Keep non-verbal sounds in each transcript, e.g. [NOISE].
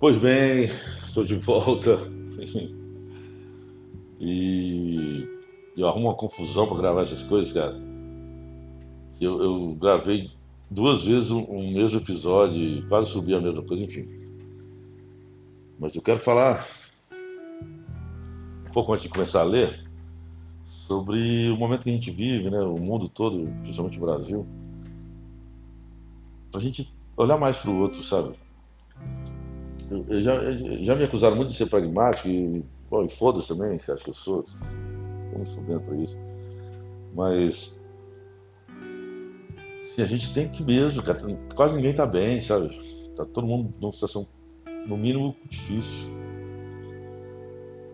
Pois bem, estou de volta. E eu arrumo uma confusão para gravar essas coisas, cara. Eu, eu gravei duas vezes um, um mesmo episódio quase subi a mesma coisa, enfim. Mas eu quero falar um pouco antes de começar a ler sobre o momento que a gente vive, né? O mundo todo, principalmente o Brasil. Pra gente olhar mais pro outro, sabe? Eu, já, já me acusaram muito de ser pragmático e, e foda-se também, você acha que eu sou? Tô me fudendo pra isso. Mas assim, a gente tem que mesmo, cara, quase ninguém tá bem, sabe? Tá todo mundo numa situação, no mínimo, difícil.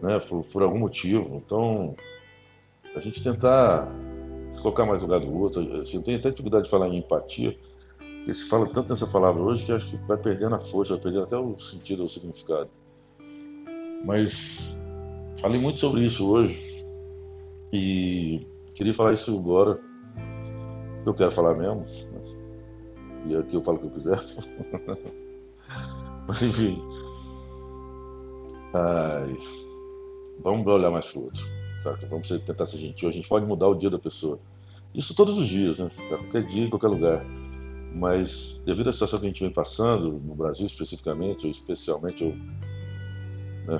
Né? Por, por algum motivo. Então, a gente tentar se colocar mais no lugar do outro. Assim, eu tenho até dificuldade de falar em empatia porque se fala tanto nessa palavra hoje que acho que vai perdendo a força, vai perdendo até o sentido, o significado. Mas falei muito sobre isso hoje e queria falar isso agora. Eu quero falar mesmo. Né? E aqui eu falo o que eu quiser. [LAUGHS] Mas enfim. Ai, vamos olhar mais pro outro. Sabe? Vamos tentar ser gentil. A gente pode mudar o dia da pessoa. Isso todos os dias, né? Qualquer dia, em qualquer lugar mas devido à situação que a gente vem passando, no Brasil especificamente, ou especialmente, ou né,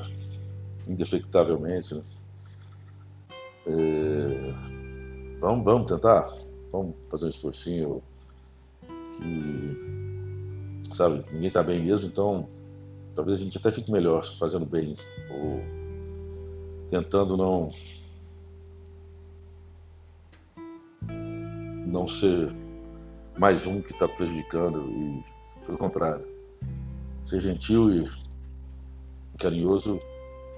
indefectavelmente, né, é, vamos, vamos tentar, vamos fazer um esforcinho que, sabe, ninguém está bem mesmo, então talvez a gente até fique melhor fazendo bem, ou tentando não não ser mais um que está prejudicando e pelo contrário ser gentil e carinhoso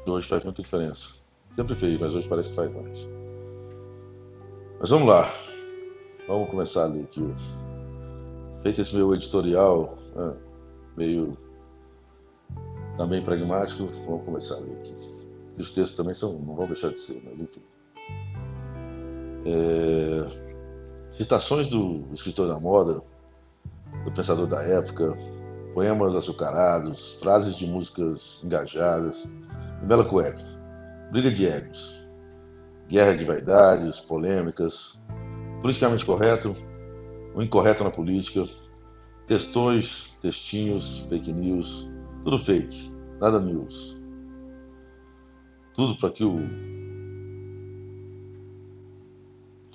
hoje faz muita diferença. Sempre fez mas hoje parece que faz mais. Mas vamos lá. Vamos começar ali aqui. Feito esse meu editorial né, meio também pragmático vamos começar ali aqui. Os textos também são não vão deixar de ser mas enfim. É Citações do escritor da moda, do pensador da época, poemas açucarados, frases de músicas engajadas, bela cueca, briga de egos, guerra de vaidades, polêmicas, politicamente correto, o incorreto na política, textões, textinhos, fake news, tudo fake, nada news. Tudo para que o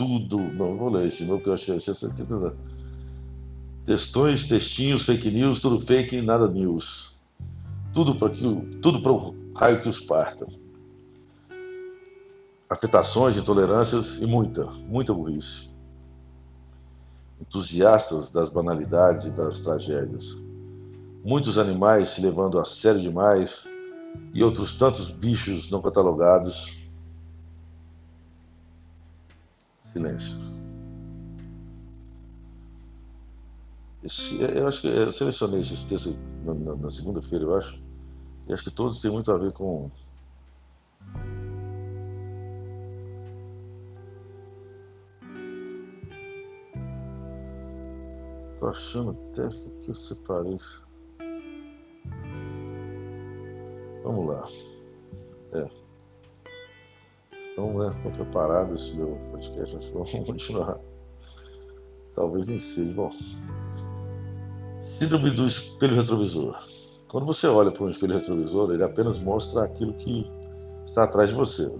tudo. Não, vou ler esse novo que eu achei. achei Textões, textinhos, fake news, tudo fake, nada news. Tudo para tudo para o raio que os parta. Afetações, intolerâncias e muita, muita burrice. Entusiastas das banalidades e das tragédias. Muitos animais se levando a sério demais e outros tantos bichos não catalogados Silêncio. Esse, eu acho que eu selecionei esses textos na, na, na segunda-feira, eu acho. E acho que todos têm muito a ver com. Tô achando até que eu separei. Vamos lá. É. Então, né, estou preparado esse meu podcast, mas [LAUGHS] vamos continuar. Talvez nem seja. Bom, síndrome do espelho retrovisor. Quando você olha para um espelho retrovisor, ele apenas mostra aquilo que está atrás de você.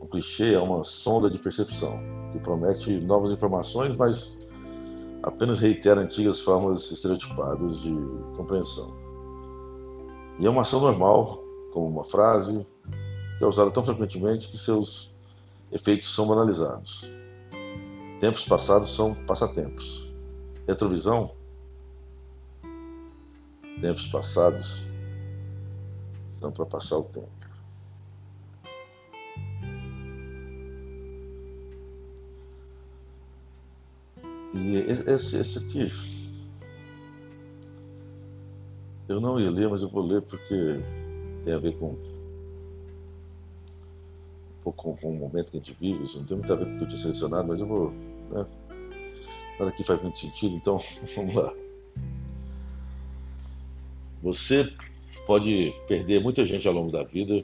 O clichê é uma sonda de percepção que promete novas informações, mas apenas reitera antigas formas estereotipadas de compreensão. E é uma ação normal, como uma frase, que é usada tão frequentemente que seus efeitos são banalizados. Tempos passados são passatempos. Retrovisão? Tempos passados são para passar o tempo. E esse, esse aqui, eu não ia ler, mas eu vou ler porque tem a ver com com, com o momento que a gente vive, isso não tem muito a ver com o que eu tinha selecionado, mas eu vou. Né? Nada aqui faz muito sentido, então [LAUGHS] vamos lá. Você pode perder muita gente ao longo da vida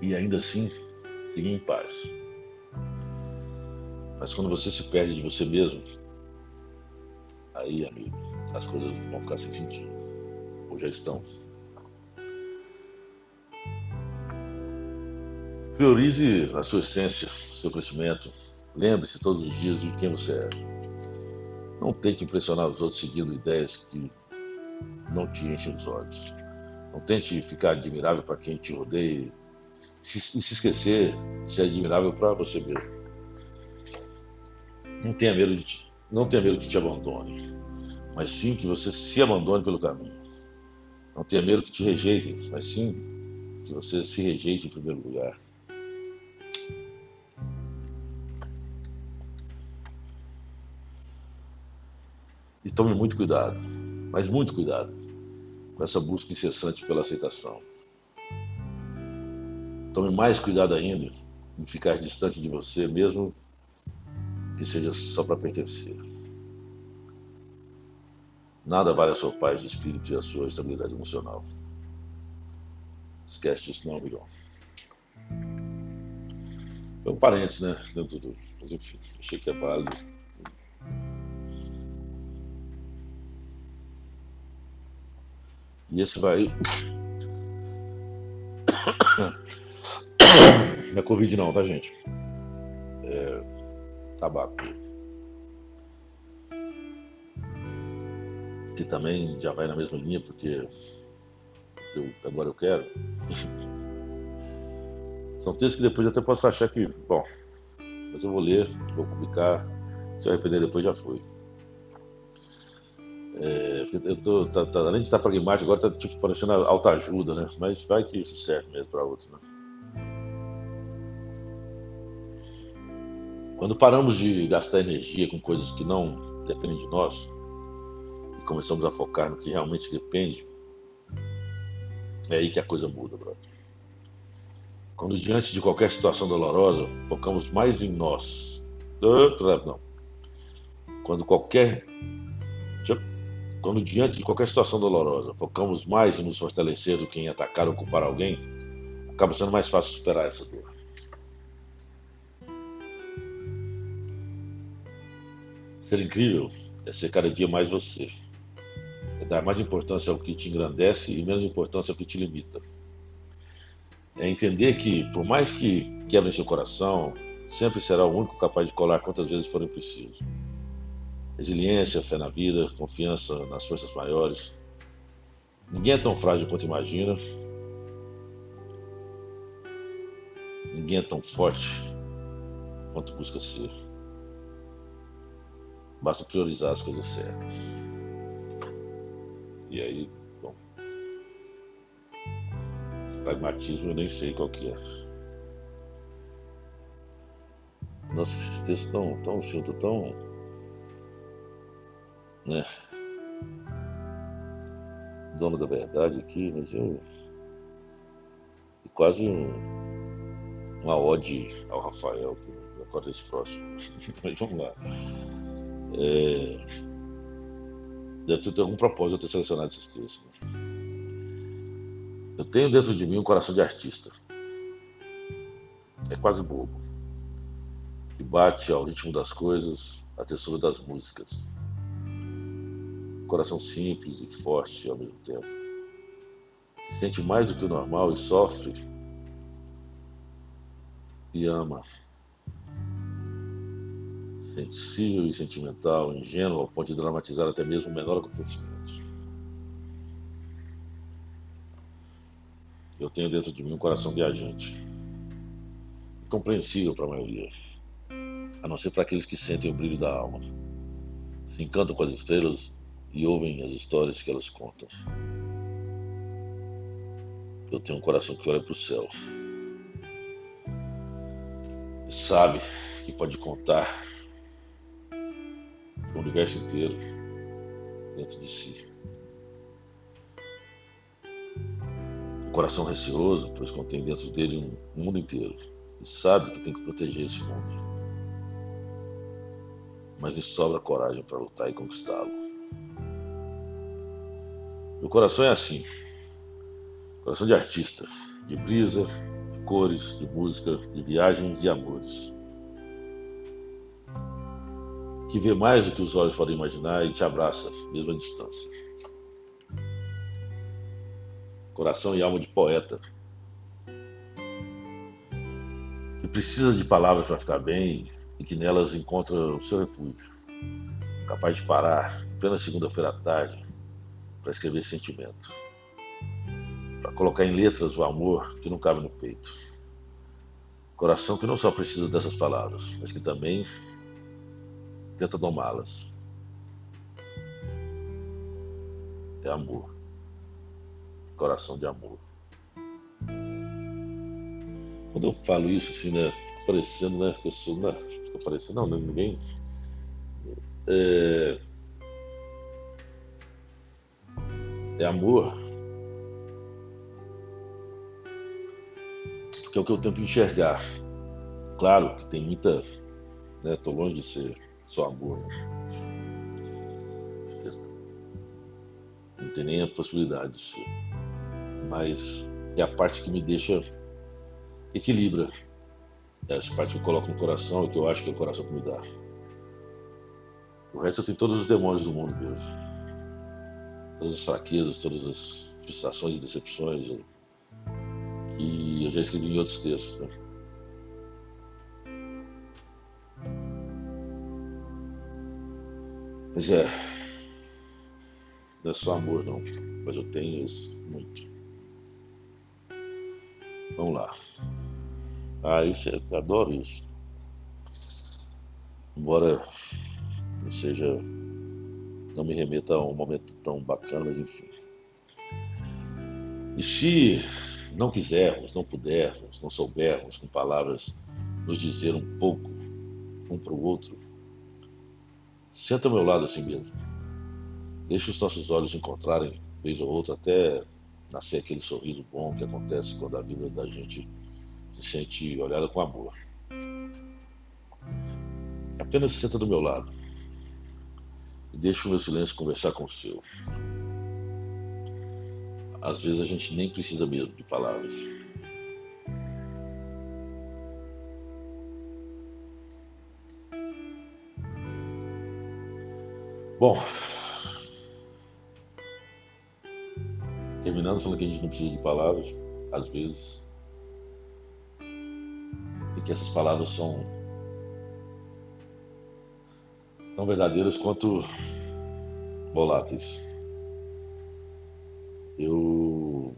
e ainda assim seguir em paz. Mas quando você se perde de você mesmo, aí, amigo, as coisas vão ficar sem sentido. Ou já estão. Priorize a sua essência, seu crescimento. Lembre-se todos os dias de quem você é. Não tente impressionar os outros seguindo ideias que não te enchem os olhos. Não tente ficar admirável para quem te rodeia e se, se esquecer de ser admirável para você mesmo. Não tenha medo de te, não tenha medo que te abandone, mas sim que você se abandone pelo caminho. Não tenha medo que te rejeitem, mas sim que você se rejeite em primeiro lugar. E tome muito cuidado, mas muito cuidado, com essa busca incessante pela aceitação. Tome mais cuidado ainda em ficar distante de você, mesmo que seja só para pertencer. Nada vale a sua paz de espírito e a sua estabilidade emocional. Esquece disso não, amigão. Foi um parênteses, né? Dentro do. Mas enfim, achei que é válido. E esse vai. [COUGHS] Não é Covid não, tá gente? É tabaco. Que também já vai na mesma linha, porque eu, agora eu quero. [LAUGHS] São textos que depois eu até posso achar que, bom, mas eu vou ler, vou publicar, se eu arrepender depois já foi. É, eu tô, tá, tá, além de estar pragmático, agora está tipo, parecendo alta ajuda, né? Mas vai que isso serve mesmo para outros, né? Quando paramos de gastar energia com coisas que não dependem de nós e começamos a focar no que realmente depende, é aí que a coisa muda, brother. Quando diante de qualquer situação dolorosa, focamos mais em nós. Não. Quando qualquer quando diante de qualquer situação dolorosa, focamos mais em nos fortalecer do que em atacar ou culpar alguém, acaba sendo mais fácil superar essa dor. Ser incrível é ser cada dia mais você. É dar mais importância ao que te engrandece e menos importância ao que te limita. É entender que, por mais que quebrem seu coração, sempre será o único capaz de colar quantas vezes forem preciso. Resiliência, fé na vida, confiança nas forças maiores. Ninguém é tão frágil quanto imagina. Ninguém é tão forte quanto busca ser. Basta priorizar as coisas certas. E aí, Pragmatismo eu nem sei qual que é. Nossa, esses textos tão, tão, sinto tão. Né? Dono da verdade aqui, mas eu. Quase um, uma ode ao Rafael, que acorda esse próximo. [LAUGHS] mas vamos lá. É, deve ter algum propósito eu ter selecionado esses textos. Né? Eu tenho dentro de mim um coração de artista. É quase bobo. Que bate ao ritmo das coisas, a textura das músicas. Coração simples e forte ao mesmo tempo. Sente mais do que o normal e sofre e ama sensível e sentimental, ingênuo, ao ponto de dramatizar até mesmo o menor acontecimento. Eu tenho dentro de mim um coração viajante, incompreensível para a maioria, a não ser para aqueles que sentem o brilho da alma, se encantam com as estrelas e ouvem as histórias que elas contam. Eu tenho um coração que olha para o céu e sabe que pode contar o universo inteiro dentro de si. Coração receoso, pois contém dentro dele um mundo inteiro e sabe que tem que proteger esse mundo. Mas lhe sobra coragem para lutar e conquistá-lo. Meu coração é assim. Coração de artista, de brisa, de cores, de música, de viagens e amores. Que vê mais do que os olhos podem imaginar e te abraça, mesmo à distância. Coração e alma de poeta. Que precisa de palavras para ficar bem e que nelas encontra o seu refúgio. Capaz de parar, plena segunda-feira à tarde, para escrever sentimento para colocar em letras o amor que não cabe no peito. Coração que não só precisa dessas palavras, mas que também tenta domá-las. É amor. Coração de amor. Quando eu falo isso, assim, né, fica parecendo, né, que eu sou, né, fica parecendo, não, né, ninguém. É, é amor que é o que eu tento enxergar. Claro que tem muita. Né, tô longe de ser só amor. Né? Não tem nem a possibilidade de ser. Mas é a parte que me deixa. equilibra. É essa parte que eu coloco no coração, é que eu acho que é o coração que me dá. O resto eu tenho todos os demônios do mundo mesmo. Todas as fraquezas, todas as frustrações e decepções que eu já escrevi em outros textos. Né? Mas é, não é só amor não, mas eu tenho isso muito. Vamos lá. Ah, isso é, adoro isso. Embora não seja, não me remeta a um momento tão bacana, mas enfim. E se não quisermos, não pudermos, não soubermos com palavras nos dizer um pouco um para o outro, senta ao meu lado assim mesmo. Deixa os nossos olhos encontrarem, vez ou outra, até nascer aquele sorriso bom que acontece quando a vida da gente se sente olhada com amor. Apenas senta do meu lado e deixa o meu silêncio conversar com o seu às vezes a gente nem precisa mesmo de palavras. Bom, terminando falando que a gente não precisa de palavras, às vezes, e que essas palavras são tão verdadeiras quanto voláteis. Eu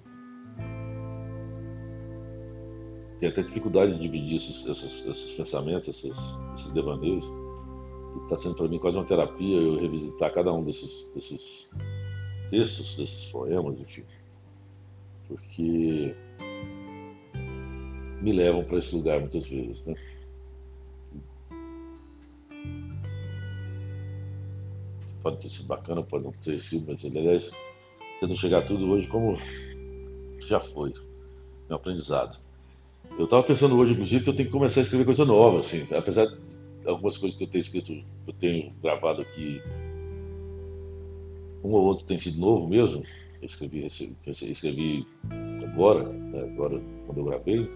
tenho até dificuldade de dividir esses, esses, esses pensamentos, esses, esses devaneios. Está sendo para mim quase uma terapia eu revisitar cada um desses, desses textos, desses poemas, enfim. Porque me levam para esse lugar muitas vezes, né? Pode ter sido bacana, pode não ter sido, mas aliás tento chegar tudo hoje como já foi, meu aprendizado. Eu estava pensando hoje, inclusive, que eu tenho que começar a escrever coisa nova, assim, apesar de algumas coisas que eu tenho escrito, que eu tenho gravado aqui, um ou outro tem sido novo mesmo. Escrevi, escrevi agora, né, agora quando eu gravei,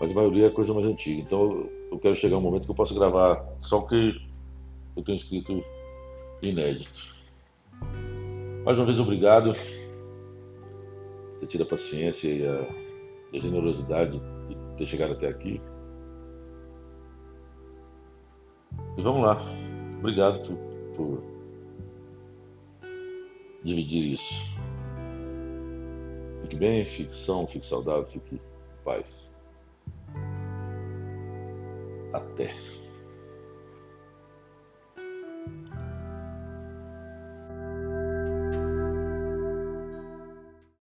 mas a maioria é coisa mais antiga. Então eu quero chegar um momento que eu possa gravar só que eu tenho escrito inédito. Mais uma vez, obrigado por ter tido a paciência e a, e a generosidade de ter chegado até aqui. E vamos lá. Obrigado por, por dividir isso. Fique bem, fique são, fique saudável, fique em paz. Até.